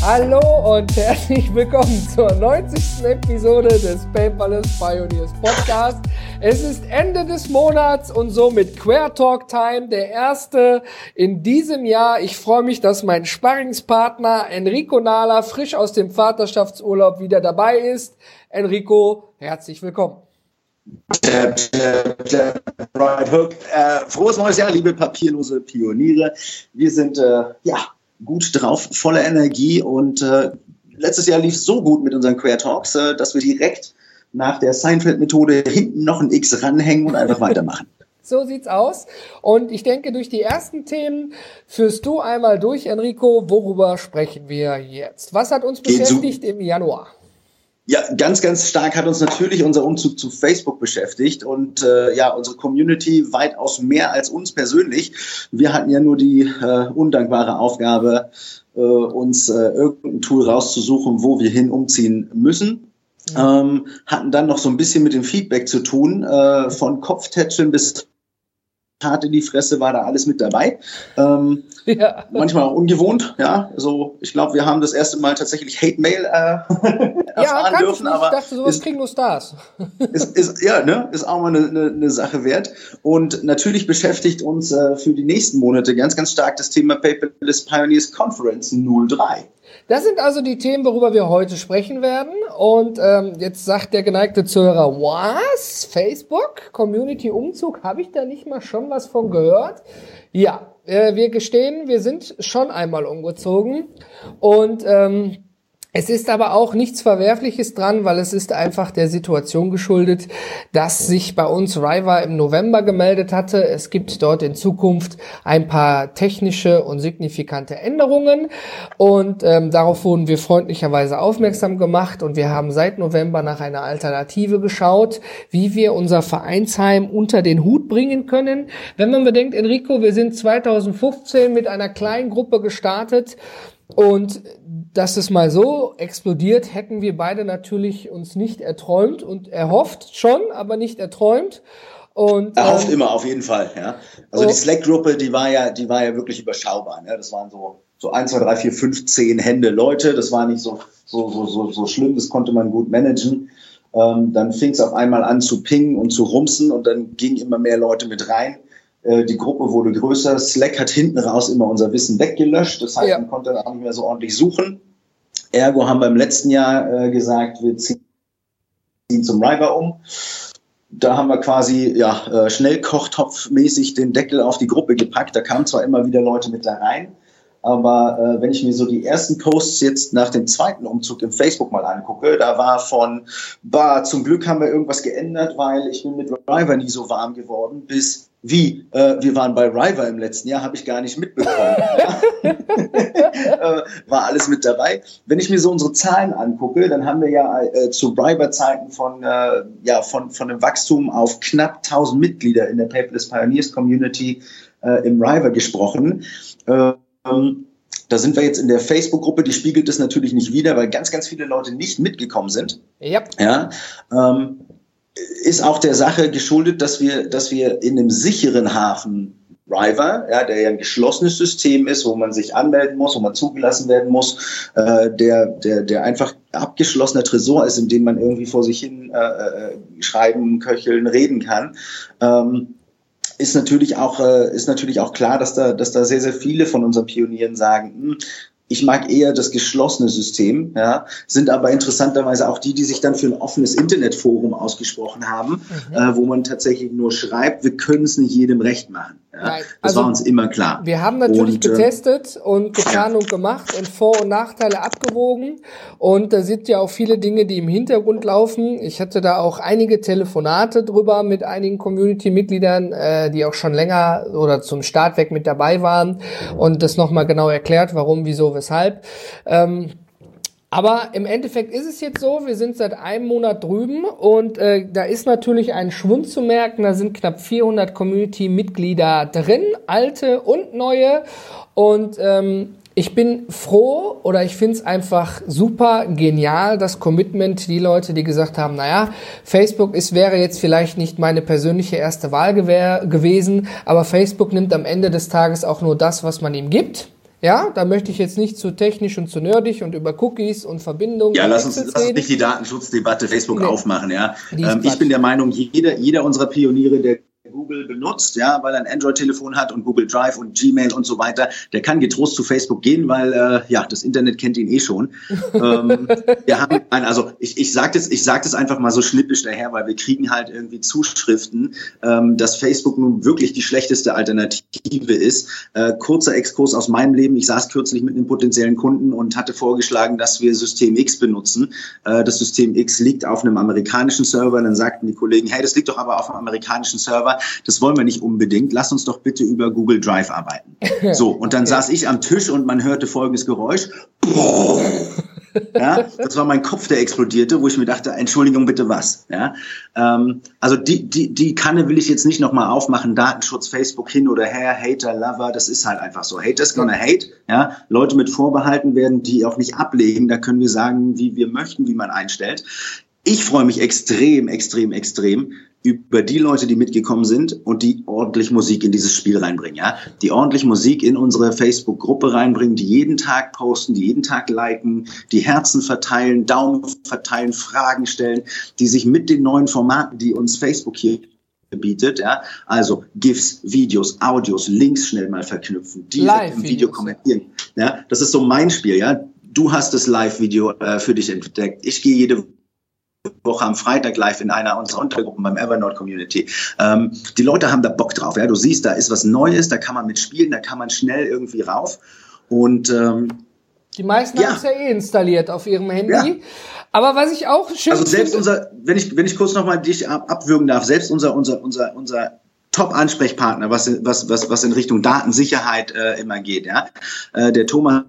Hallo und herzlich willkommen zur 90. Episode des Paperless Pioneers Podcast. Es ist Ende des Monats und somit Queer Talk Time, der erste in diesem Jahr. Ich freue mich, dass mein Sparringspartner Enrico Nala frisch aus dem Vaterschaftsurlaub wieder dabei ist. Enrico, herzlich willkommen. Right Hook. Äh, frohes neues Jahr, liebe papierlose Pioniere. Wir sind äh, ja gut drauf, voller Energie und äh, letztes Jahr lief es so gut mit unseren Queer Talks, äh, dass wir direkt nach der Seinfeld-Methode hinten noch ein X ranhängen und einfach weitermachen. So sieht's aus. Und ich denke, durch die ersten Themen führst du einmal durch, Enrico. Worüber sprechen wir jetzt? Was hat uns beschäftigt im Januar? Ja, ganz, ganz stark hat uns natürlich unser Umzug zu Facebook beschäftigt und äh, ja, unsere Community weitaus mehr als uns persönlich. Wir hatten ja nur die äh, undankbare Aufgabe, äh, uns äh, irgendein Tool rauszusuchen, wo wir hin umziehen müssen. Mhm. Ähm, hatten dann noch so ein bisschen mit dem Feedback zu tun, äh, von Kopftätscheln bis hart in die Fresse war da alles mit dabei. Ähm, ja. Manchmal auch ungewohnt, ja. Also ich glaube, wir haben das erste Mal tatsächlich Hate Mail äh, erfahren ja, dürfen. Ich aber dachte, sowas ist, kriegen nur Stars. ist, ist, ja, ne, ist auch mal eine, eine, eine Sache wert. Und natürlich beschäftigt uns äh, für die nächsten Monate ganz, ganz stark das Thema Paperless Pioneers Conference 03. Das sind also die Themen, worüber wir heute sprechen werden. Und ähm, jetzt sagt der geneigte Zuhörer, was? Facebook? Community-Umzug? Habe ich da nicht mal schon was von gehört? Ja, äh, wir gestehen, wir sind schon einmal umgezogen. Und ähm, es ist aber auch nichts Verwerfliches dran, weil es ist einfach der Situation geschuldet, dass sich bei uns Riva im November gemeldet hatte. Es gibt dort in Zukunft ein paar technische und signifikante Änderungen und ähm, darauf wurden wir freundlicherweise aufmerksam gemacht und wir haben seit November nach einer Alternative geschaut, wie wir unser Vereinsheim unter den Hut bringen können. Wenn man bedenkt, Enrico, wir sind 2015 mit einer kleinen Gruppe gestartet und dass es mal so explodiert, hätten wir beide natürlich uns nicht erträumt und erhofft schon, aber nicht erträumt. Und, Erhofft ähm, immer, auf jeden Fall, ja. Also oh. die Slack-Gruppe, die war ja, die war ja wirklich überschaubar. Ne? Das waren so, so eins, zwei, drei, vier, fünf, zehn Hände Leute. Das war nicht so, so, so, so, so schlimm, das konnte man gut managen. Ähm, dann fing es auf einmal an zu pingen und zu rumsen und dann gingen immer mehr Leute mit rein. Äh, die Gruppe wurde größer. Slack hat hinten raus immer unser Wissen weggelöscht. Das heißt, ja. man konnte dann auch nicht mehr so ordentlich suchen. Ergo haben wir im letzten Jahr äh, gesagt, wir ziehen zum River um. Da haben wir quasi ja, äh, Schnellkochtopfmäßig den Deckel auf die Gruppe gepackt. Da kamen zwar immer wieder Leute mit da rein, aber äh, wenn ich mir so die ersten Posts jetzt nach dem zweiten Umzug im Facebook mal angucke, da war von, bah, zum Glück haben wir irgendwas geändert, weil ich bin mit River nie so warm geworden, bis wie, äh, wir waren bei River im letzten Jahr, habe ich gar nicht mitbekommen. äh, war alles mit dabei. Wenn ich mir so unsere Zahlen angucke, dann haben wir ja äh, zu River-Zeiten von, äh, ja, von, von einem Wachstum auf knapp 1000 Mitglieder in der Paperless Pioneers Community äh, im River gesprochen. Ähm, da sind wir jetzt in der Facebook-Gruppe, die spiegelt das natürlich nicht wieder, weil ganz, ganz viele Leute nicht mitgekommen sind. Yep. Ja. Ähm, ist auch der Sache geschuldet, dass wir, dass wir in einem sicheren Hafen River, ja, der ja ein geschlossenes System ist, wo man sich anmelden muss, wo man zugelassen werden muss, äh, der, der, der einfach abgeschlossener Tresor ist, in dem man irgendwie vor sich hin äh, äh, schreiben, köcheln, reden kann. Ähm, ist natürlich auch äh, ist natürlich auch klar, dass da dass da sehr sehr viele von unseren Pionieren sagen, hm, ich mag eher das geschlossene System, ja, sind aber interessanterweise auch die, die sich dann für ein offenes Internetforum ausgesprochen haben, mhm. äh, wo man tatsächlich nur schreibt, wir können es nicht jedem recht machen. Nein. Das also, war uns immer klar. Wir haben natürlich und, äh, getestet und getan und gemacht und Vor- und Nachteile abgewogen. Und da sind ja auch viele Dinge, die im Hintergrund laufen. Ich hatte da auch einige Telefonate drüber mit einigen Community-Mitgliedern, äh, die auch schon länger oder zum Start weg mit dabei waren und das nochmal genau erklärt, warum, wieso, weshalb. Ähm, Aber im Endeffekt ist es jetzt so, wir sind seit einem Monat drüben und äh, da ist natürlich ein Schwund zu merken. Da sind knapp 400 Community-Mitglieder drin, alte und neue. Und ähm, ich bin froh oder ich finde es einfach super genial, das Commitment, die Leute, die gesagt haben, naja, Facebook ist, wäre jetzt vielleicht nicht meine persönliche erste Wahl gewesen, aber Facebook nimmt am Ende des Tages auch nur das, was man ihm gibt. Ja, da möchte ich jetzt nicht zu technisch und zu nerdig und über Cookies und Verbindungen. Ja, lass uns, lass uns nicht die Datenschutzdebatte Facebook nee. aufmachen, ja. Ähm, ich bin der Meinung, jeder, jeder unserer Pioniere, der Google benutzt, ja, weil er ein Android-Telefon hat und Google Drive und Gmail und so weiter, der kann getrost zu Facebook gehen, weil äh, ja, das Internet kennt ihn eh schon. ähm, wir haben ein, also ich, ich sage das, ich sag das einfach mal so schnippisch daher, weil wir kriegen halt irgendwie Zuschriften, ähm, dass Facebook nun wirklich die schlechteste Alternative ist. Äh, kurzer Exkurs aus meinem Leben. Ich saß kürzlich mit einem potenziellen Kunden und hatte vorgeschlagen, dass wir System X benutzen. Äh, das System X liegt auf einem amerikanischen Server. Dann sagten die Kollegen, hey, das liegt doch aber auf einem amerikanischen Server das wollen wir nicht unbedingt. Lass uns doch bitte über Google Drive arbeiten. So, und dann okay. saß ich am Tisch und man hörte folgendes Geräusch. Ja, das war mein Kopf, der explodierte, wo ich mir dachte, Entschuldigung, bitte was. Ja, ähm, also die, die, die Kanne will ich jetzt nicht nochmal aufmachen, Datenschutz, Facebook hin oder her, Hater, Lover, das ist halt einfach so. Haters gonna hate. Ja, Leute mit Vorbehalten werden die auch nicht ablegen. Da können wir sagen, wie wir möchten, wie man einstellt. Ich freue mich extrem, extrem, extrem, über die Leute, die mitgekommen sind und die ordentlich Musik in dieses Spiel reinbringen, ja. Die ordentlich Musik in unsere Facebook-Gruppe reinbringen, die jeden Tag posten, die jeden Tag liken, die Herzen verteilen, Daumen verteilen, Fragen stellen, die sich mit den neuen Formaten, die uns Facebook hier bietet, ja, also GIFs, Videos, Audios, Links schnell mal verknüpfen, die im Video kommentieren, ja, das ist so mein Spiel, ja. Du hast das Live-Video äh, für dich entdeckt. Ich gehe jede Woche am Freitag live in einer unserer Untergruppen beim Evernote Community. Ähm, die Leute haben da Bock drauf. Ja? Du siehst, da ist was Neues, da kann man mitspielen, da kann man schnell irgendwie rauf. Und ähm, die meisten ja. haben es ja eh installiert auf ihrem Handy. Ja. Aber was ich auch schön Also selbst finde, unser, wenn ich, wenn ich kurz nochmal dich ab, abwürgen darf, selbst unser, unser, unser, unser Top-Ansprechpartner, was, was, was, was in Richtung Datensicherheit äh, immer geht, ja. Äh, der Thomas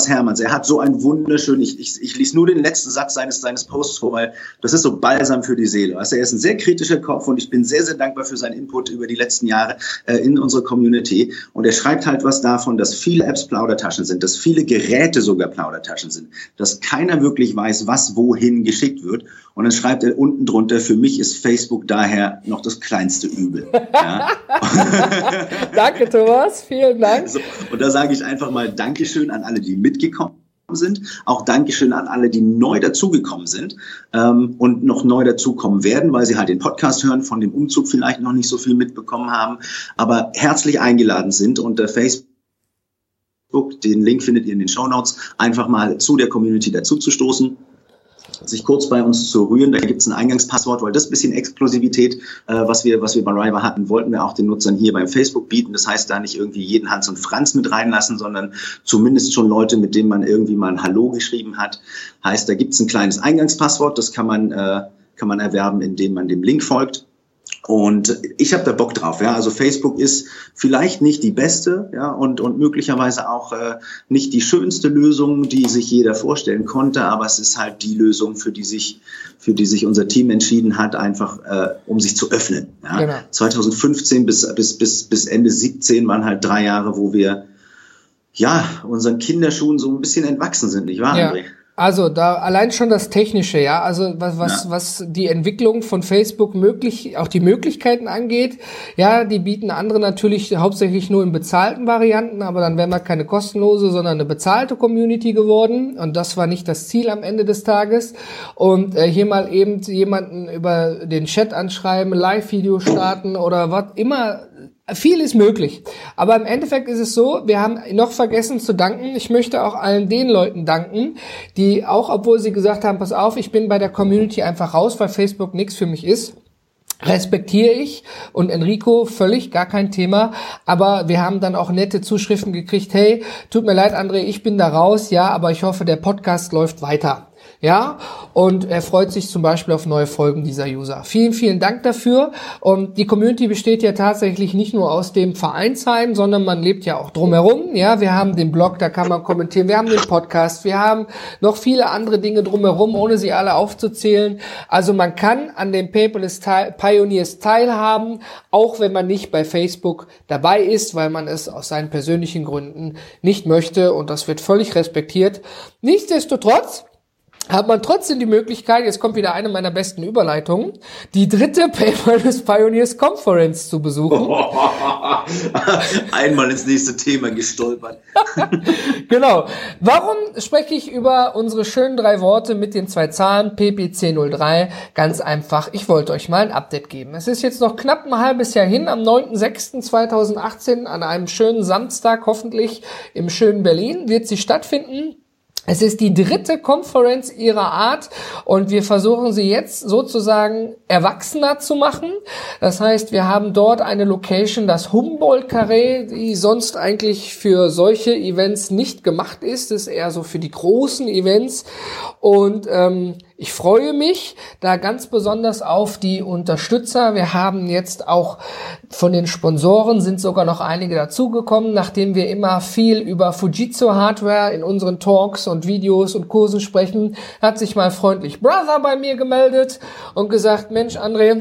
Hermanns. Er hat so ein wunderschön, ich, ich, ich lese nur den letzten Satz seines, seines Posts vor, weil das ist so balsam für die Seele. Also er ist ein sehr kritischer Kopf und ich bin sehr, sehr dankbar für seinen Input über die letzten Jahre äh, in unserer Community. Und er schreibt halt was davon, dass viele Apps Plaudertaschen sind, dass viele Geräte sogar Plaudertaschen sind, dass keiner wirklich weiß, was wohin geschickt wird. Und dann schreibt er unten drunter, für mich ist Facebook daher noch das kleinste Übel. Ja? Danke, Thomas. Vielen Dank. So, und da sage ich einfach mal Dankeschön an alle, die mitgekommen sind. Auch Dankeschön an alle, die neu dazugekommen sind ähm, und noch neu dazukommen werden, weil sie halt den Podcast hören, von dem Umzug vielleicht noch nicht so viel mitbekommen haben, aber herzlich eingeladen sind unter Facebook. Den Link findet ihr in den Show Notes. Einfach mal zu der Community dazuzustoßen sich kurz bei uns zu rühren. Da gibt es ein Eingangspasswort, weil das bisschen Exklusivität, äh, was wir, was wir bei Riva hatten, wollten wir auch den Nutzern hier beim Facebook bieten. Das heißt, da nicht irgendwie jeden Hans und Franz mit reinlassen, sondern zumindest schon Leute, mit denen man irgendwie mal ein Hallo geschrieben hat. Heißt, da gibt es ein kleines Eingangspasswort, das kann man, äh, kann man erwerben, indem man dem Link folgt. Und ich habe da Bock drauf, ja. Also Facebook ist vielleicht nicht die beste, ja, und, und möglicherweise auch äh, nicht die schönste Lösung, die sich jeder vorstellen konnte, aber es ist halt die Lösung, für die sich, für die sich unser Team entschieden hat, einfach äh, um sich zu öffnen. Ja. Genau. 2015 bis, bis, bis, bis Ende 17 waren halt drei Jahre, wo wir ja unseren Kinderschuhen so ein bisschen entwachsen sind, nicht wahr, ja. André? Also da allein schon das Technische, ja, also was was ja. was die Entwicklung von Facebook möglich, auch die Möglichkeiten angeht, ja, die bieten andere natürlich hauptsächlich nur in bezahlten Varianten, aber dann wären wir keine kostenlose, sondern eine bezahlte Community geworden und das war nicht das Ziel am Ende des Tages. Und äh, hier mal eben jemanden über den Chat anschreiben, Live-Video starten oder was immer viel ist möglich. Aber im Endeffekt ist es so, wir haben noch vergessen zu danken. Ich möchte auch allen den Leuten danken, die auch, obwohl sie gesagt haben, pass auf, ich bin bei der Community einfach raus, weil Facebook nichts für mich ist. Respektiere ich und Enrico völlig gar kein Thema, aber wir haben dann auch nette Zuschriften gekriegt, hey, tut mir leid, André, ich bin da raus, ja, aber ich hoffe, der Podcast läuft weiter. Ja, und er freut sich zum Beispiel auf neue Folgen dieser User. Vielen, vielen Dank dafür. Und die Community besteht ja tatsächlich nicht nur aus dem Vereinsheim, sondern man lebt ja auch drumherum. Ja, wir haben den Blog, da kann man kommentieren. Wir haben den Podcast. Wir haben noch viele andere Dinge drumherum, ohne sie alle aufzuzählen. Also man kann an den Paperless Pioneers teilhaben, auch wenn man nicht bei Facebook dabei ist, weil man es aus seinen persönlichen Gründen nicht möchte. Und das wird völlig respektiert. Nichtsdestotrotz, hat man trotzdem die Möglichkeit, jetzt kommt wieder eine meiner besten Überleitungen, die dritte Paperless Pioneers Conference zu besuchen. Einmal ins nächste Thema gestolpert. genau. Warum spreche ich über unsere schönen drei Worte mit den zwei Zahlen PPC03? Ganz einfach, ich wollte euch mal ein Update geben. Es ist jetzt noch knapp ein halbes Jahr hin, am 9.06.2018, an einem schönen Samstag, hoffentlich im schönen Berlin, wird sie stattfinden. Es ist die dritte Konferenz ihrer Art und wir versuchen sie jetzt sozusagen erwachsener zu machen. Das heißt, wir haben dort eine Location, das Humboldt-Carré, die sonst eigentlich für solche Events nicht gemacht ist. Das ist eher so für die großen Events. Und ähm, ich freue mich da ganz besonders auf die Unterstützer. Wir haben jetzt auch von den Sponsoren sind sogar noch einige dazugekommen, nachdem wir immer viel über Fujitsu Hardware in unseren Talks und Videos und Kursen sprechen, hat sich mal freundlich Brother bei mir gemeldet und gesagt, Mensch, André,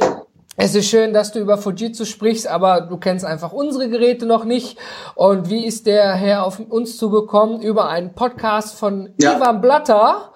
es ist schön, dass du über Fujitsu sprichst, aber du kennst einfach unsere Geräte noch nicht. Und wie ist der Herr auf uns zugekommen? Über einen Podcast von ja. Ivan Blatter.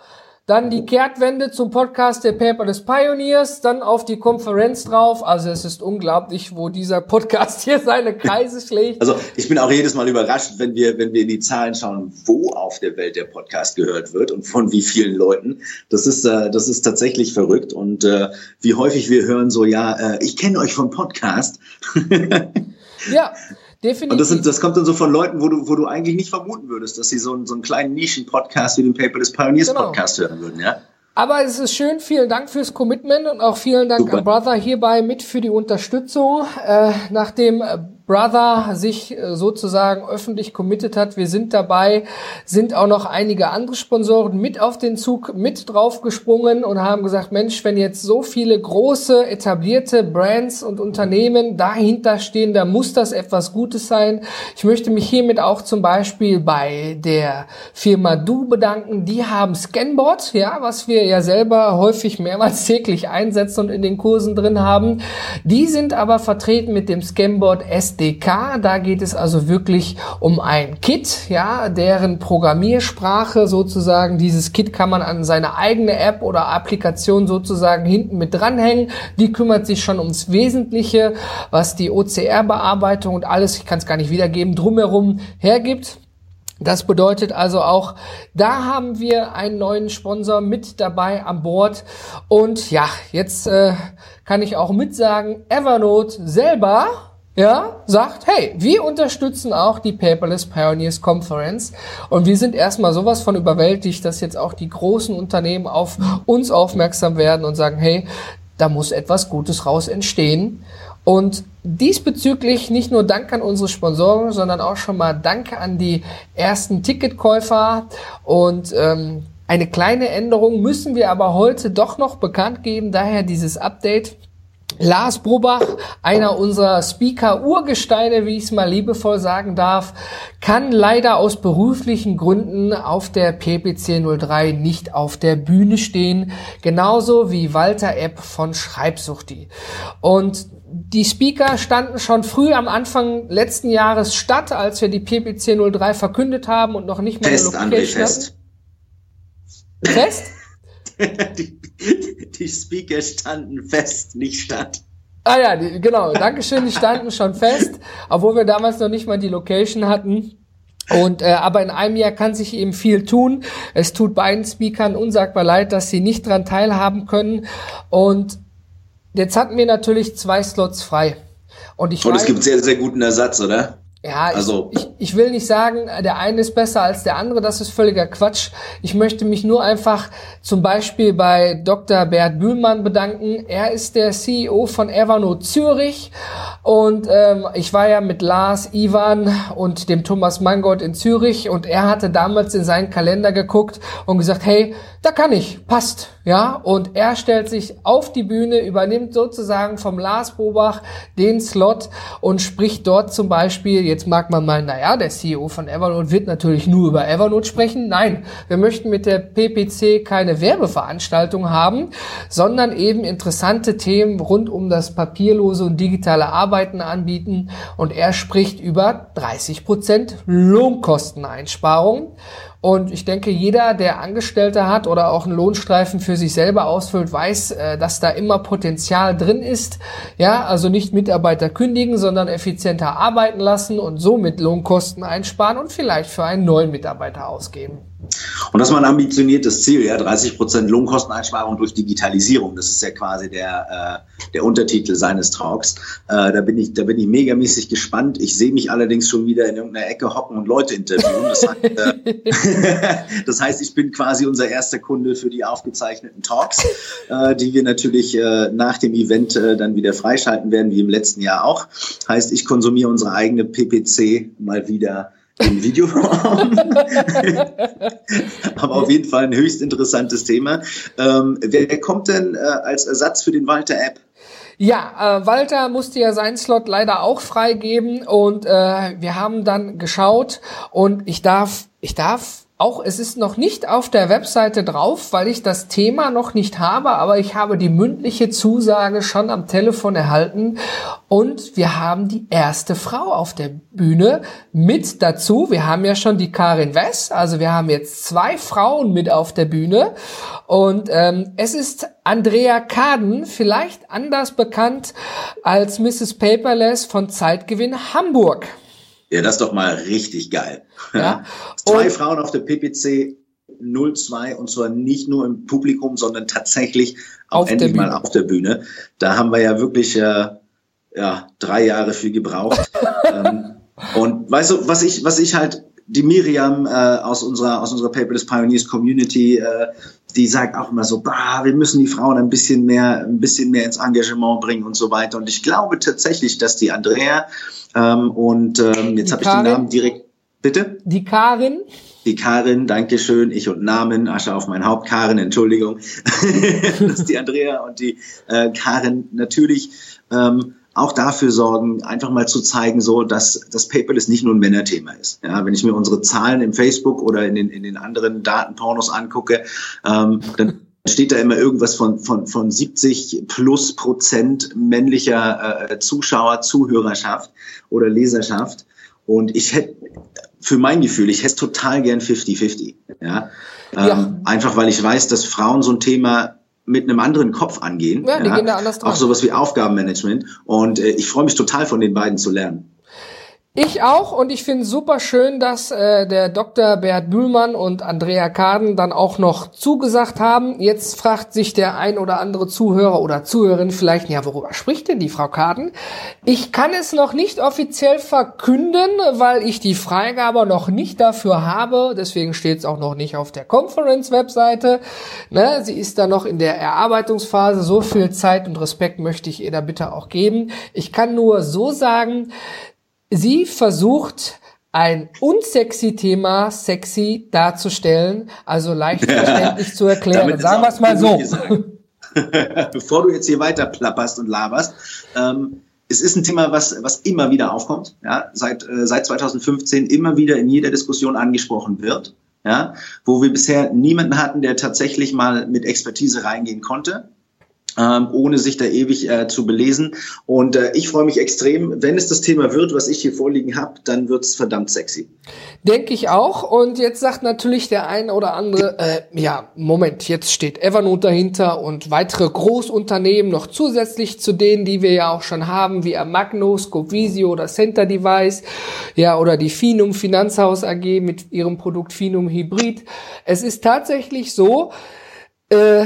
Dann die Kehrtwende zum Podcast der Paper des Pioneers, dann auf die Konferenz drauf. Also es ist unglaublich, wo dieser Podcast hier seine Kreise schlägt. Also ich bin auch jedes Mal überrascht, wenn wir, wenn wir in die Zahlen schauen, wo auf der Welt der Podcast gehört wird und von wie vielen Leuten. Das ist, äh, das ist tatsächlich verrückt. Und äh, wie häufig wir hören so, ja, äh, ich kenne euch vom Podcast. ja. Definitiv. Und das, sind, das kommt dann so von Leuten, wo du, wo du eigentlich nicht vermuten würdest, dass sie so, einen, so einen kleinen Nischen-Podcast wie den Paperless Pioneers genau. Podcast hören würden, ja? Aber es ist schön, vielen Dank fürs Commitment und auch vielen Dank Super. an Brother hierbei mit für die Unterstützung. Äh, nachdem Brother sich äh, sozusagen öffentlich committed hat. Wir sind dabei, sind auch noch einige andere Sponsoren mit auf den Zug mit draufgesprungen und haben gesagt, Mensch, wenn jetzt so viele große etablierte Brands und Unternehmen dahinter stehen, da muss das etwas Gutes sein. Ich möchte mich hiermit auch zum Beispiel bei der Firma Du bedanken. Die haben Scanboard, ja, was wir ja selber häufig mehrmals täglich einsetzen und in den Kursen drin haben. Die sind aber vertreten mit dem Scanboard S SDK. Da geht es also wirklich um ein Kit, ja, deren Programmiersprache sozusagen. Dieses Kit kann man an seine eigene App oder Applikation sozusagen hinten mit dranhängen. Die kümmert sich schon ums Wesentliche, was die OCR-Bearbeitung und alles, ich kann es gar nicht wiedergeben, drumherum hergibt. Das bedeutet also auch, da haben wir einen neuen Sponsor mit dabei an Bord. Und ja, jetzt äh, kann ich auch mitsagen, Evernote selber ja, sagt, hey, wir unterstützen auch die Paperless Pioneers Conference und wir sind erstmal sowas von überwältigt, dass jetzt auch die großen Unternehmen auf uns aufmerksam werden und sagen, hey, da muss etwas Gutes raus entstehen. Und diesbezüglich nicht nur Dank an unsere Sponsoren, sondern auch schon mal Danke an die ersten Ticketkäufer und ähm, eine kleine Änderung müssen wir aber heute doch noch bekannt geben, daher dieses Update. Lars Brobach, einer unserer Speaker-Urgesteine, wie ich es mal liebevoll sagen darf, kann leider aus beruflichen Gründen auf der PPC 03 nicht auf der Bühne stehen, genauso wie Walter Epp von Schreibsuchti. Und die Speaker standen schon früh am Anfang letzten Jahres statt, als wir die PPC 03 verkündet haben und noch nicht mal fest, André, fest. Fest? die, die Speaker standen fest, nicht statt. Ah ja, die, genau. Dankeschön, die standen schon fest, obwohl wir damals noch nicht mal die Location hatten. Und äh, aber in einem Jahr kann sich eben viel tun. Es tut beiden Speakern unsagbar leid, dass sie nicht dran teilhaben können. Und jetzt hatten wir natürlich zwei Slots frei. Und ich Und es gibt sehr, sehr guten Ersatz, oder? Ja, also ich, ich, will nicht sagen, der eine ist besser als der andere, das ist völliger Quatsch. Ich möchte mich nur einfach zum Beispiel bei Dr. Bert Bühlmann bedanken. Er ist der CEO von Evernote Zürich und ähm, ich war ja mit Lars, Ivan und dem Thomas Mangold in Zürich und er hatte damals in seinen Kalender geguckt und gesagt, hey, da kann ich, passt, ja. Und er stellt sich auf die Bühne, übernimmt sozusagen vom Lars Bobach den Slot und spricht dort zum Beispiel, jetzt mag man meinen, naja, der CEO von Evernote wird natürlich nur über Evernote sprechen. Nein, wir möchten mit der PPC keine Werbeveranstaltung haben, sondern eben interessante Themen rund um das papierlose und digitale Arbeiten anbieten. Und er spricht über 30 Prozent Lohnkosteneinsparung. Und ich denke, jeder, der Angestellte hat oder auch einen Lohnstreifen für sich selber ausfüllt, weiß, äh, dass da immer Potenzial drin ist. Ja, also nicht Mitarbeiter kündigen, sondern effizienter arbeiten lassen und somit Lohnkosten einsparen und vielleicht für einen neuen Mitarbeiter ausgeben. Und das war ein ambitioniertes Ziel, ja, 30 Prozent Lohnkosteneinsparung durch Digitalisierung. Das ist ja quasi der, äh, der Untertitel seines Talks. Äh, da bin ich, da bin ich megamäßig gespannt. Ich sehe mich allerdings schon wieder in irgendeiner Ecke hocken und Leute interviewen. Das heißt, äh, das heißt ich bin quasi unser erster Kunde für die aufgezeichneten Talks, äh, die wir natürlich äh, nach dem Event äh, dann wieder freischalten werden, wie im letzten Jahr auch. Heißt, ich konsumiere unsere eigene PPC mal wieder im Videoraum. Aber auf jeden Fall ein höchst interessantes Thema. Ähm, wer, kommt denn äh, als Ersatz für den Walter-App? Ja, äh, Walter musste ja seinen Slot leider auch freigeben und äh, wir haben dann geschaut und ich darf, ich darf auch es ist noch nicht auf der Webseite drauf, weil ich das Thema noch nicht habe, aber ich habe die mündliche Zusage schon am Telefon erhalten und wir haben die erste Frau auf der Bühne mit dazu. Wir haben ja schon die Karin West, also wir haben jetzt zwei Frauen mit auf der Bühne und ähm, es ist Andrea Kaden, vielleicht anders bekannt als Mrs. Paperless von Zeitgewinn Hamburg. Ja, das ist doch mal richtig geil. Ja. Zwei Frauen auf der PPC 02 und zwar nicht nur im Publikum, sondern tatsächlich auch endlich mal auf der Bühne. Da haben wir ja wirklich äh, ja, drei Jahre für gebraucht. ähm, und weißt du, was ich, was ich halt, die Miriam äh, aus unserer, aus unserer Paperless Pioneers Community, äh, die sagt auch immer so, bah, wir müssen die Frauen ein bisschen mehr, ein bisschen mehr ins Engagement bringen und so weiter. Und ich glaube tatsächlich, dass die Andrea ähm, und ähm, jetzt habe ich den Namen direkt. Bitte? Die Karin. Die Karin, danke schön. Ich und Namen, Asche auf mein Haupt, Karin, Entschuldigung. dass die Andrea und die äh, Karin natürlich ähm, auch dafür sorgen, einfach mal zu zeigen, so dass das Paperless nicht nur ein Männerthema ist. Ja, wenn ich mir unsere Zahlen im Facebook oder in den, in den anderen Datenpornos angucke, ähm, dann steht da immer irgendwas von, von, von 70 plus Prozent männlicher äh, Zuschauer, Zuhörerschaft oder Leserschaft. Und ich hätte, für mein Gefühl, ich hätte total gern 50-50. Ja? Ähm, ja. Einfach weil ich weiß, dass Frauen so ein Thema mit einem anderen Kopf angehen. Ja, die ja? gehen da anders dran. Auch sowas wie Aufgabenmanagement. Und äh, ich freue mich total von den beiden zu lernen. Ich auch und ich finde super schön, dass äh, der Dr. Bert Bühlmann und Andrea Kaden dann auch noch zugesagt haben. Jetzt fragt sich der ein oder andere Zuhörer oder Zuhörerin vielleicht, ja, worüber spricht denn die Frau Kaden? Ich kann es noch nicht offiziell verkünden, weil ich die Freigabe noch nicht dafür habe. Deswegen steht es auch noch nicht auf der Conference-Webseite. Ne, sie ist da noch in der Erarbeitungsphase. So viel Zeit und Respekt möchte ich ihr da bitte auch geben. Ich kann nur so sagen, Sie versucht ein unsexy Thema sexy darzustellen, also leicht verständlich zu erklären. Sagen wir es mal so. Bevor du jetzt hier weiter plapperst und laberst, ähm, es ist ein Thema, was, was immer wieder aufkommt, ja, seit, äh, seit 2015 immer wieder in jeder Diskussion angesprochen wird, ja, wo wir bisher niemanden hatten, der tatsächlich mal mit Expertise reingehen konnte ähm, ohne sich da ewig äh, zu belesen. Und äh, ich freue mich extrem. Wenn es das Thema wird, was ich hier vorliegen habe, dann wird es verdammt sexy. Denke ich auch. Und jetzt sagt natürlich der eine oder andere, äh, ja, Moment, jetzt steht Evernote dahinter und weitere Großunternehmen noch zusätzlich zu denen, die wir ja auch schon haben, wie Amagno, Scovisio oder Center Device, ja, oder die Finum Finanzhaus AG mit ihrem Produkt Finum Hybrid. Es ist tatsächlich so, äh,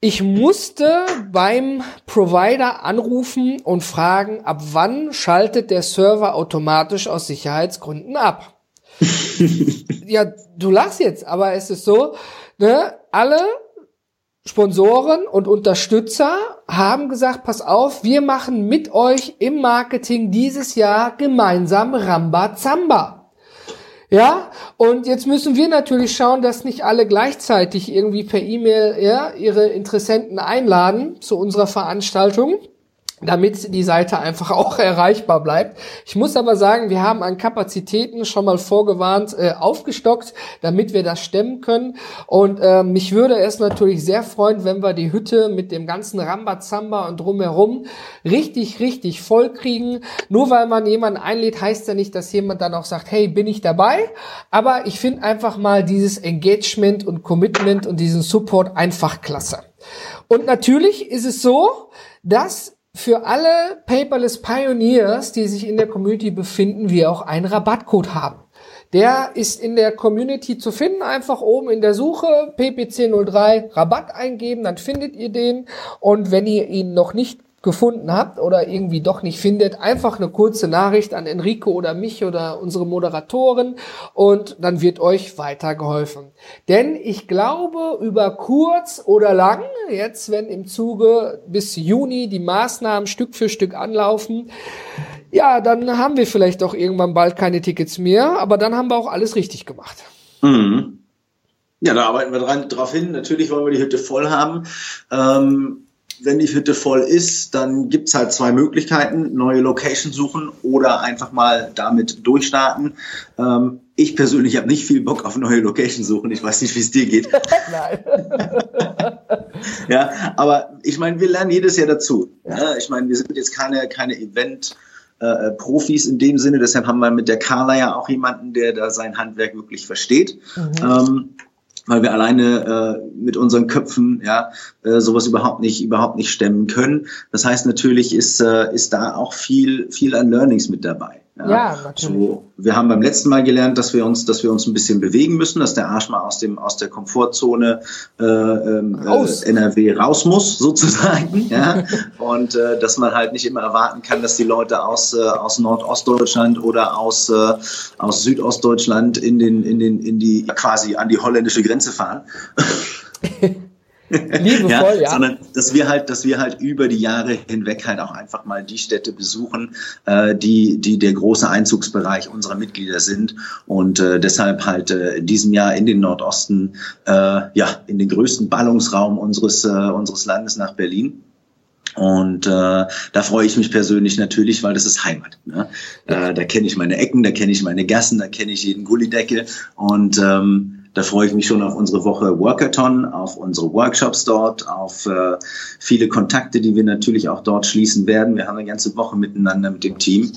Ich musste beim Provider anrufen und fragen, ab wann schaltet der Server automatisch aus Sicherheitsgründen ab. ja, du lachst jetzt, aber es ist so, ne, alle Sponsoren und Unterstützer haben gesagt, pass auf, wir machen mit euch im Marketing dieses Jahr gemeinsam Ramba Zamba. Ja, und jetzt müssen wir natürlich schauen, dass nicht alle gleichzeitig irgendwie per E-Mail ja, ihre Interessenten einladen zu unserer Veranstaltung damit die Seite einfach auch erreichbar bleibt. Ich muss aber sagen, wir haben an Kapazitäten schon mal vorgewarnt äh, aufgestockt, damit wir das stemmen können. Und äh, mich würde es natürlich sehr freuen, wenn wir die Hütte mit dem ganzen Rambazamba und drumherum richtig, richtig voll kriegen. Nur weil man jemanden einlädt, heißt ja nicht, dass jemand dann auch sagt, hey, bin ich dabei? Aber ich finde einfach mal dieses Engagement und Commitment und diesen Support einfach klasse. Und natürlich ist es so, dass für alle Paperless Pioneers, die sich in der Community befinden, wir auch einen Rabattcode haben. Der ist in der Community zu finden. Einfach oben in der Suche PPC03 Rabatt eingeben, dann findet ihr den. Und wenn ihr ihn noch nicht gefunden habt oder irgendwie doch nicht findet, einfach eine kurze Nachricht an Enrico oder mich oder unsere Moderatoren und dann wird euch weitergeholfen. Denn ich glaube, über kurz oder lang, jetzt wenn im Zuge bis Juni die Maßnahmen Stück für Stück anlaufen, ja, dann haben wir vielleicht auch irgendwann bald keine Tickets mehr, aber dann haben wir auch alles richtig gemacht. Mhm. Ja, da arbeiten wir dran, drauf hin. Natürlich wollen wir die Hütte voll haben. Ähm wenn die Hütte voll ist, dann gibt's halt zwei Möglichkeiten, neue Location suchen oder einfach mal damit durchstarten. Ähm, ich persönlich habe nicht viel Bock auf neue Location suchen. Ich weiß nicht, wie es dir geht. Nein. ja, aber ich meine, wir lernen jedes Jahr dazu. Ja, ich meine, wir sind jetzt keine, keine Event- äh, Profis in dem Sinne. Deshalb haben wir mit der Carla ja auch jemanden, der da sein Handwerk wirklich versteht. Mhm. Ähm, weil wir alleine äh, mit unseren Köpfen ja äh, sowas überhaupt nicht überhaupt nicht stemmen können. Das heißt natürlich ist äh, ist da auch viel viel an Learnings mit dabei. Ja, ja natürlich. So, wir haben beim letzten Mal gelernt, dass wir uns, dass wir uns ein bisschen bewegen müssen, dass der Arsch mal aus dem aus der Komfortzone äh, ähm, äh, NRW raus muss sozusagen, ja, und äh, dass man halt nicht immer erwarten kann, dass die Leute aus äh, aus Nordostdeutschland oder aus äh, aus Südostdeutschland in den in den in die quasi an die holländische Grenze fahren. Liebevoll, ja, ja. Sondern dass wir halt, dass wir halt über die Jahre hinweg halt auch einfach mal die Städte besuchen, äh, die, die der große Einzugsbereich unserer Mitglieder sind und äh, deshalb halt äh, in diesem Jahr in den Nordosten, äh, ja, in den größten Ballungsraum unseres, äh, unseres Landes nach Berlin. Und äh, da freue ich mich persönlich natürlich, weil das ist Heimat. Ne? Äh, da kenne ich meine Ecken, da kenne ich meine Gassen, da kenne ich jeden Gullideckel und ähm, da freue ich mich schon auf unsere Woche Workathon, auf unsere Workshops dort, auf äh, viele Kontakte, die wir natürlich auch dort schließen werden. Wir haben eine ganze Woche miteinander mit dem Team.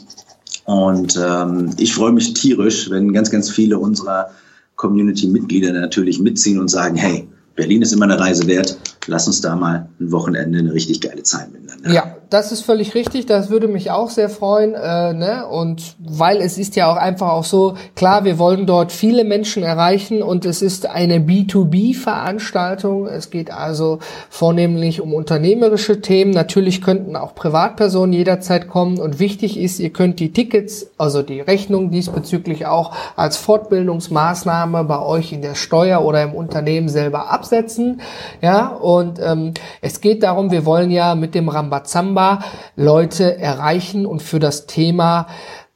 Und ähm, ich freue mich tierisch, wenn ganz, ganz viele unserer Community-Mitglieder natürlich mitziehen und sagen, hey, Berlin ist immer eine Reise wert. Lass uns da mal ein Wochenende eine richtig geile Zeit miteinander. Ja, das ist völlig richtig. Das würde mich auch sehr freuen. Äh, ne? Und weil es ist ja auch einfach auch so, klar, wir wollen dort viele Menschen erreichen und es ist eine B2B-Veranstaltung. Es geht also vornehmlich um unternehmerische Themen. Natürlich könnten auch Privatpersonen jederzeit kommen. Und wichtig ist, ihr könnt die Tickets, also die Rechnung diesbezüglich auch als Fortbildungsmaßnahme bei euch in der Steuer oder im Unternehmen selber absetzen. Ja, und ähm, es geht darum, wir wollen ja mit dem Rambazamba Leute erreichen und für das Thema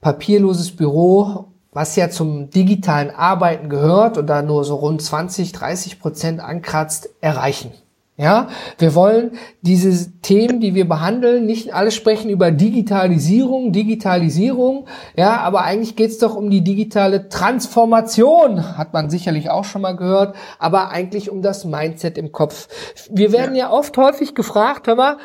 papierloses Büro was ja zum digitalen Arbeiten gehört und da nur so rund 20, 30 Prozent ankratzt, erreichen. Ja, wir wollen diese Themen, die wir behandeln, nicht alle sprechen über Digitalisierung, Digitalisierung, ja, aber eigentlich geht's doch um die digitale Transformation, hat man sicherlich auch schon mal gehört, aber eigentlich um das Mindset im Kopf. Wir werden ja, ja oft häufig gefragt, hör mal,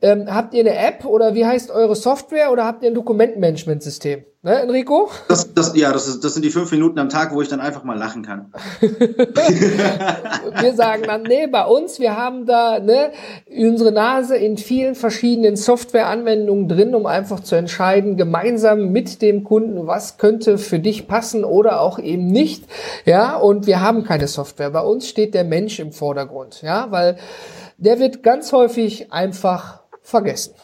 ähm, habt ihr eine App oder wie heißt eure Software oder habt ihr ein Dokumentenmanagementsystem? Ne, Enrico? Das, das, ja, das, ist, das sind die fünf Minuten am Tag, wo ich dann einfach mal lachen kann. wir sagen dann, nee, bei uns, wir haben da ne, unsere Nase in vielen verschiedenen Softwareanwendungen drin, um einfach zu entscheiden, gemeinsam mit dem Kunden, was könnte für dich passen oder auch eben nicht. Ja, und wir haben keine Software. Bei uns steht der Mensch im Vordergrund. Ja, weil der wird ganz häufig einfach vergessen.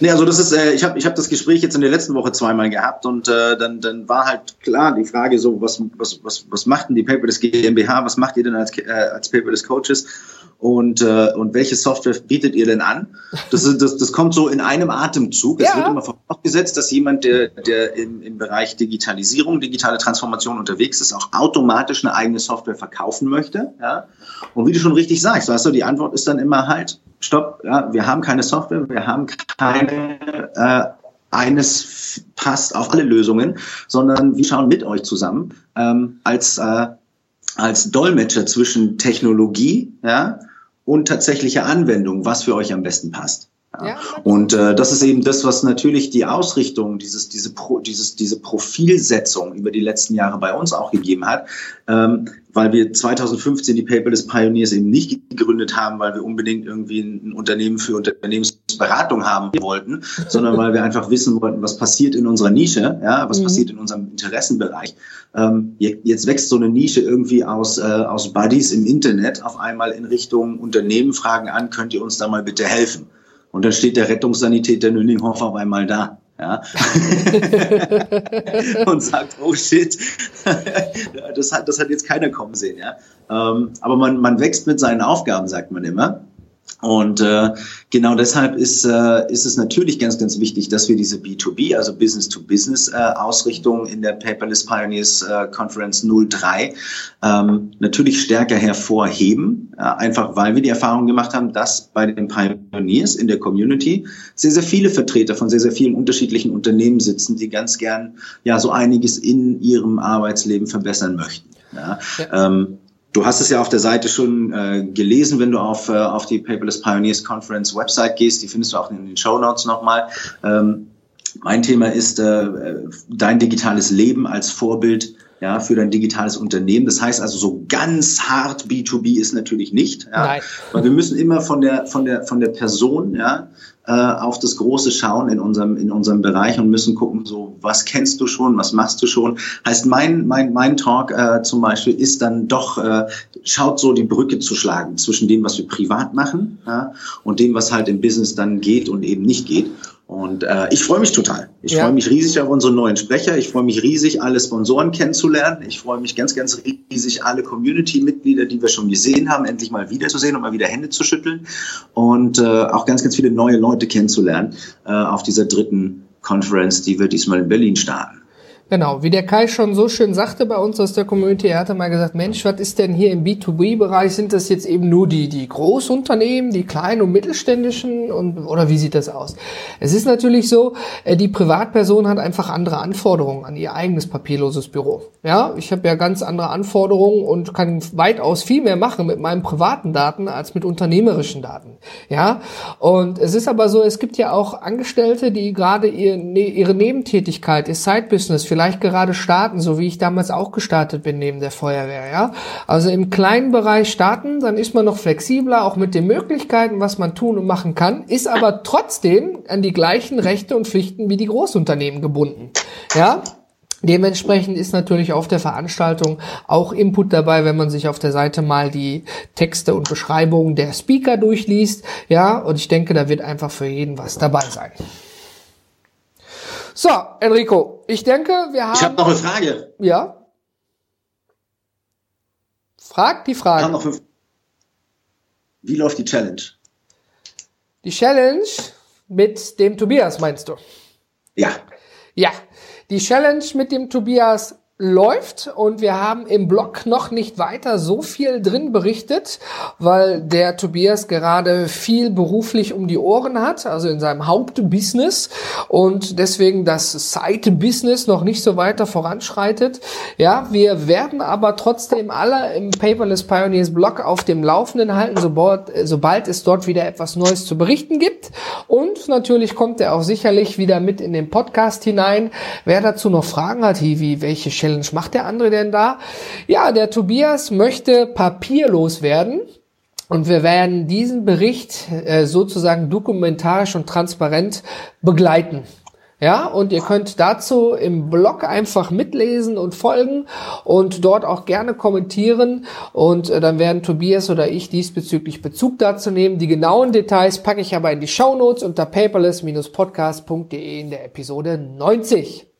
Nee, also das ist, äh, ich habe ich hab das Gespräch jetzt in der letzten Woche zweimal gehabt und äh, dann, dann war halt klar die Frage so, was, was, was, was macht denn die Paperless GmbH, was macht ihr denn als, äh, als Paperless Coaches und, äh, und welche Software bietet ihr denn an? Das, das, das kommt so in einem Atemzug. Es ja. wird immer vorausgesetzt, dass jemand, der, der im, im Bereich Digitalisierung, digitale Transformation unterwegs ist, auch automatisch eine eigene Software verkaufen möchte. Ja? Und wie du schon richtig sagst, weißt du, die Antwort ist dann immer halt, stopp, ja, wir haben keine Software, wir haben keine äh, eines passt auf alle Lösungen, sondern wir schauen mit euch zusammen ähm, als äh, als Dolmetscher zwischen Technologie ja, und tatsächliche Anwendung, was für euch am besten passt. Ja. Und äh, das ist eben das, was natürlich die Ausrichtung, dieses, diese, Pro, dieses, diese Profilsetzung über die letzten Jahre bei uns auch gegeben hat, ähm, weil wir 2015 die Paperless Pioneers eben nicht gegründet haben, weil wir unbedingt irgendwie ein Unternehmen für Unternehmensberatung haben wollten, sondern weil wir einfach wissen wollten, was passiert in unserer Nische, ja, was mhm. passiert in unserem Interessenbereich. Ähm, jetzt wächst so eine Nische irgendwie aus, äh, aus Buddies im Internet auf einmal in Richtung Unternehmen fragen an, könnt ihr uns da mal bitte helfen? Und dann steht der Rettungssanitäter Nüninghoff auf einmal da. Ja. und sagt, oh shit, das hat, das hat jetzt keiner kommen sehen. Ja. Ähm, aber man, man wächst mit seinen Aufgaben, sagt man immer. Und äh, genau deshalb ist, äh, ist es natürlich ganz, ganz wichtig, dass wir diese B2B, also Business-to-Business-Ausrichtung äh, in der Paperless Pioneers äh, Conference 03 ähm, natürlich stärker hervorheben, äh, einfach weil wir die Erfahrung gemacht haben, dass bei den Pioneers in der Community sehr, sehr viele Vertreter von sehr, sehr vielen unterschiedlichen Unternehmen sitzen, die ganz gern ja so einiges in ihrem Arbeitsleben verbessern möchten. Ja. ja. Ähm, Du hast es ja auf der Seite schon äh, gelesen, wenn du auf, äh, auf die Paperless Pioneers Conference Website gehst. Die findest du auch in den Show Notes nochmal. Ähm, mein Thema ist äh, dein digitales Leben als Vorbild ja, für dein digitales Unternehmen. Das heißt also, so ganz hart B2B ist natürlich nicht. Ja, Nein. Weil wir müssen immer von der, von der, von der Person, ja, äh, auf das Große schauen in unserem, in unserem Bereich und müssen gucken, so, was kennst du schon, was machst du schon? Heißt, mein, mein, mein Talk äh, zum Beispiel ist dann doch, äh, schaut so die Brücke zu schlagen zwischen dem, was wir privat machen ja, und dem, was halt im Business dann geht und eben nicht geht. Und äh, ich freue mich total. Ich ja. freue mich riesig auf unseren neuen Sprecher. Ich freue mich riesig, alle Sponsoren kennenzulernen. Ich freue mich ganz, ganz riesig, alle Community-Mitglieder, die wir schon gesehen haben, endlich mal wiederzusehen und mal wieder Hände zu schütteln. Und äh, auch ganz, ganz viele neue Leute kennenzulernen äh, auf dieser dritten Conference, die wir diesmal in Berlin starten. Genau, wie der Kai schon so schön sagte bei uns aus der Community, er hatte mal gesagt, Mensch, was ist denn hier im B2B-Bereich? Sind das jetzt eben nur die, die Großunternehmen, die kleinen und mittelständischen und, oder wie sieht das aus? Es ist natürlich so, äh, die Privatperson hat einfach andere Anforderungen an ihr eigenes papierloses Büro. Ja, ich habe ja ganz andere Anforderungen und kann weitaus viel mehr machen mit meinen privaten Daten als mit unternehmerischen Daten. Ja, und es ist aber so, es gibt ja auch Angestellte, die gerade ne, ihre Nebentätigkeit, ihr Side-Business vielleicht vielleicht gerade starten, so wie ich damals auch gestartet bin neben der Feuerwehr, ja. Also im kleinen Bereich starten, dann ist man noch flexibler, auch mit den Möglichkeiten, was man tun und machen kann, ist aber trotzdem an die gleichen Rechte und Pflichten wie die Großunternehmen gebunden, ja. Dementsprechend ist natürlich auf der Veranstaltung auch Input dabei, wenn man sich auf der Seite mal die Texte und Beschreibungen der Speaker durchliest. Ja, und ich denke, da wird einfach für jeden was dabei sein. So, Enrico, ich denke, wir haben. Ich habe noch eine Frage. Ja. Frag die Frage. Ich noch fünf. Wie läuft die Challenge? Die Challenge mit dem Tobias, meinst du? Ja. Ja. Die Challenge mit dem Tobias läuft und wir haben im Blog noch nicht weiter so viel drin berichtet, weil der Tobias gerade viel beruflich um die Ohren hat, also in seinem Hauptbusiness und deswegen das Side-Business noch nicht so weiter voranschreitet. Ja, wir werden aber trotzdem alle im Paperless Pioneers Blog auf dem Laufenden halten, sobald, sobald es dort wieder etwas Neues zu berichten gibt und natürlich kommt er auch sicherlich wieder mit in den Podcast hinein. Wer dazu noch Fragen hat, wie welche Challenge Challenge macht der andere denn da? Ja, der Tobias möchte papierlos werden. Und wir werden diesen Bericht äh, sozusagen dokumentarisch und transparent begleiten. Ja, und ihr könnt dazu im Blog einfach mitlesen und folgen und dort auch gerne kommentieren. Und äh, dann werden Tobias oder ich diesbezüglich Bezug dazu nehmen. Die genauen Details packe ich aber in die Show Notes unter paperless-podcast.de in der Episode 90.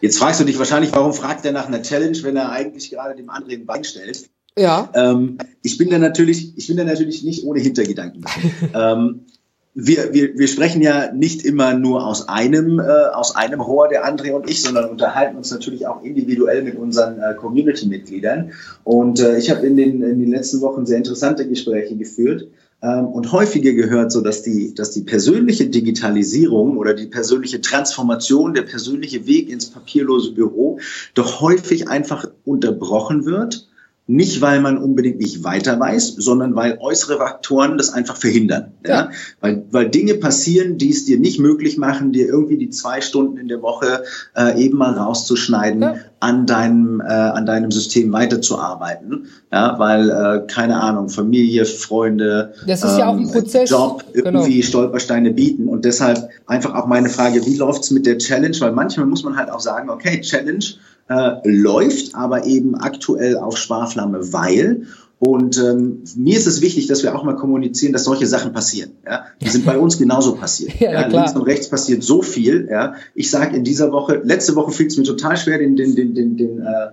Jetzt fragst du dich wahrscheinlich, warum fragt er nach einer Challenge, wenn er eigentlich gerade dem anderen Bein stellt? Ja. Ähm, ich bin da natürlich, ich bin da natürlich nicht ohne Hintergedanken. ähm, wir, wir, wir sprechen ja nicht immer nur aus einem, äh, aus einem Rohr, der André und ich, sondern unterhalten uns natürlich auch individuell mit unseren äh, Community-Mitgliedern. Und äh, ich habe in den, in den letzten Wochen sehr interessante Gespräche geführt und häufiger gehört, so dass die, dass die persönliche Digitalisierung oder die persönliche Transformation, der persönliche Weg ins papierlose Büro doch häufig einfach unterbrochen wird nicht, weil man unbedingt nicht weiter weiß, sondern weil äußere Faktoren das einfach verhindern. Ja? ja? Weil, weil Dinge passieren, die es dir nicht möglich machen, dir irgendwie die zwei Stunden in der Woche äh, eben mal rauszuschneiden, ja. an, deinem, äh, an deinem System weiterzuarbeiten. Ja? Weil, äh, keine Ahnung, Familie, Freunde, das ist ähm, ja auch ein ähm, Prozess. Job irgendwie genau. Stolpersteine bieten. Und deshalb einfach auch meine Frage, wie läuft's mit der Challenge? Weil manchmal muss man halt auch sagen, okay, Challenge, äh, läuft, aber eben aktuell auf Sparflamme, weil und ähm, mir ist es wichtig, dass wir auch mal kommunizieren, dass solche Sachen passieren. Ja? Die sind bei uns genauso passiert. ja, ja, links und rechts passiert so viel. Ja? Ich sage in dieser Woche, letzte Woche fiel es mir total schwer, den, den, den, den, den äh,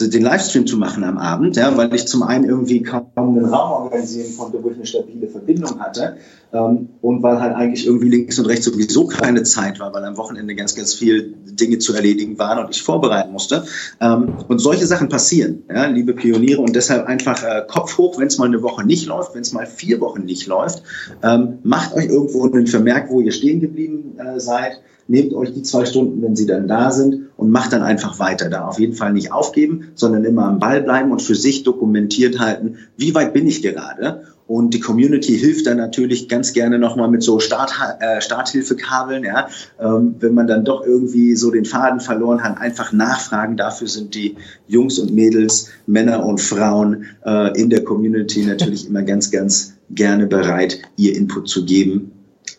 den Livestream zu machen am Abend, ja, weil ich zum einen irgendwie kaum einen Raum organisieren konnte, wo ich eine stabile Verbindung hatte ähm, und weil halt eigentlich irgendwie links und rechts sowieso keine Zeit war, weil am Wochenende ganz, ganz viel Dinge zu erledigen waren und ich vorbereiten musste. Ähm, und solche Sachen passieren, ja, liebe Pioniere, und deshalb einfach äh, Kopf hoch, wenn es mal eine Woche nicht läuft, wenn es mal vier Wochen nicht läuft, ähm, macht euch irgendwo einen Vermerk, wo ihr stehen geblieben äh, seid nehmt euch die zwei Stunden, wenn sie dann da sind und macht dann einfach weiter. Da auf jeden Fall nicht aufgeben, sondern immer am Ball bleiben und für sich dokumentiert halten, wie weit bin ich gerade. Und die Community hilft dann natürlich ganz gerne nochmal mit so Start, äh, Starthilfekabeln, ja. Ähm, wenn man dann doch irgendwie so den Faden verloren hat, einfach nachfragen. Dafür sind die Jungs und Mädels, Männer und Frauen äh, in der Community natürlich immer ganz, ganz gerne bereit, ihr Input zu geben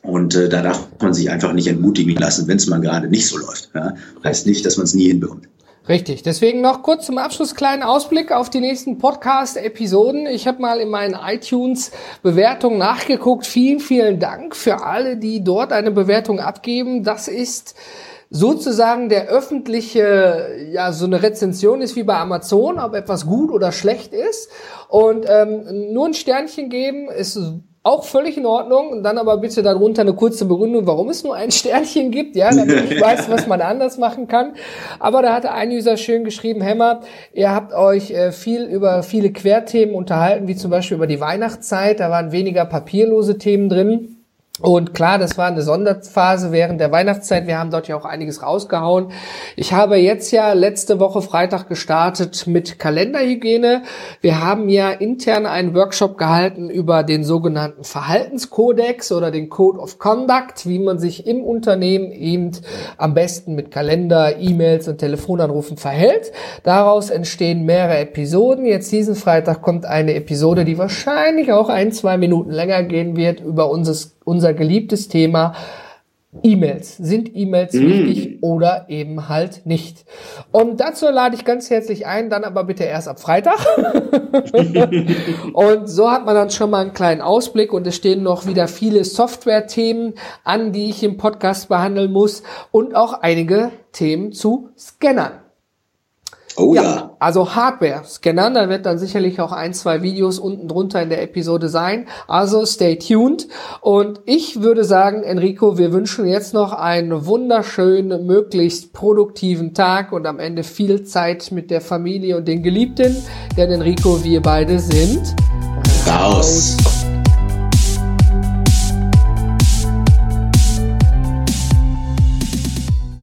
und äh, da darf man sich einfach nicht entmutigen lassen, wenn es mal gerade nicht so läuft. Ja? Heißt nicht, dass man es nie hinbekommt. Richtig. Deswegen noch kurz zum Abschluss kleinen Ausblick auf die nächsten Podcast-Episoden. Ich habe mal in meinen iTunes-Bewertungen nachgeguckt. Vielen, vielen Dank für alle, die dort eine Bewertung abgeben. Das ist sozusagen der öffentliche, ja, so eine Rezension ist wie bei Amazon, ob etwas gut oder schlecht ist. Und ähm, nur ein Sternchen geben ist auch völlig in Ordnung. Und dann aber bitte darunter eine kurze Begründung, warum es nur ein Sternchen gibt, ja, damit ich weiß, was man anders machen kann. Aber da hatte ein User schön geschrieben, Hämmer, ihr habt euch äh, viel über viele Querthemen unterhalten, wie zum Beispiel über die Weihnachtszeit. Da waren weniger papierlose Themen drin. Und klar, das war eine Sonderphase während der Weihnachtszeit. Wir haben dort ja auch einiges rausgehauen. Ich habe jetzt ja letzte Woche Freitag gestartet mit Kalenderhygiene. Wir haben ja intern einen Workshop gehalten über den sogenannten Verhaltenskodex oder den Code of Conduct, wie man sich im Unternehmen eben am besten mit Kalender, E-Mails und Telefonanrufen verhält. Daraus entstehen mehrere Episoden. Jetzt diesen Freitag kommt eine Episode, die wahrscheinlich auch ein, zwei Minuten länger gehen wird über unser unser geliebtes Thema E-Mails. Sind E-Mails mm. wichtig oder eben halt nicht? Und dazu lade ich ganz herzlich ein, dann aber bitte erst ab Freitag. und so hat man dann schon mal einen kleinen Ausblick und es stehen noch wieder viele Software-Themen an, die ich im Podcast behandeln muss und auch einige Themen zu Scannern. Oh ja. ja. Also Hardware-Scannern, da wird dann sicherlich auch ein, zwei Videos unten drunter in der Episode sein. Also stay tuned. Und ich würde sagen, Enrico, wir wünschen jetzt noch einen wunderschönen, möglichst produktiven Tag und am Ende viel Zeit mit der Familie und den Geliebten. Denn Enrico, wir beide sind raus. raus.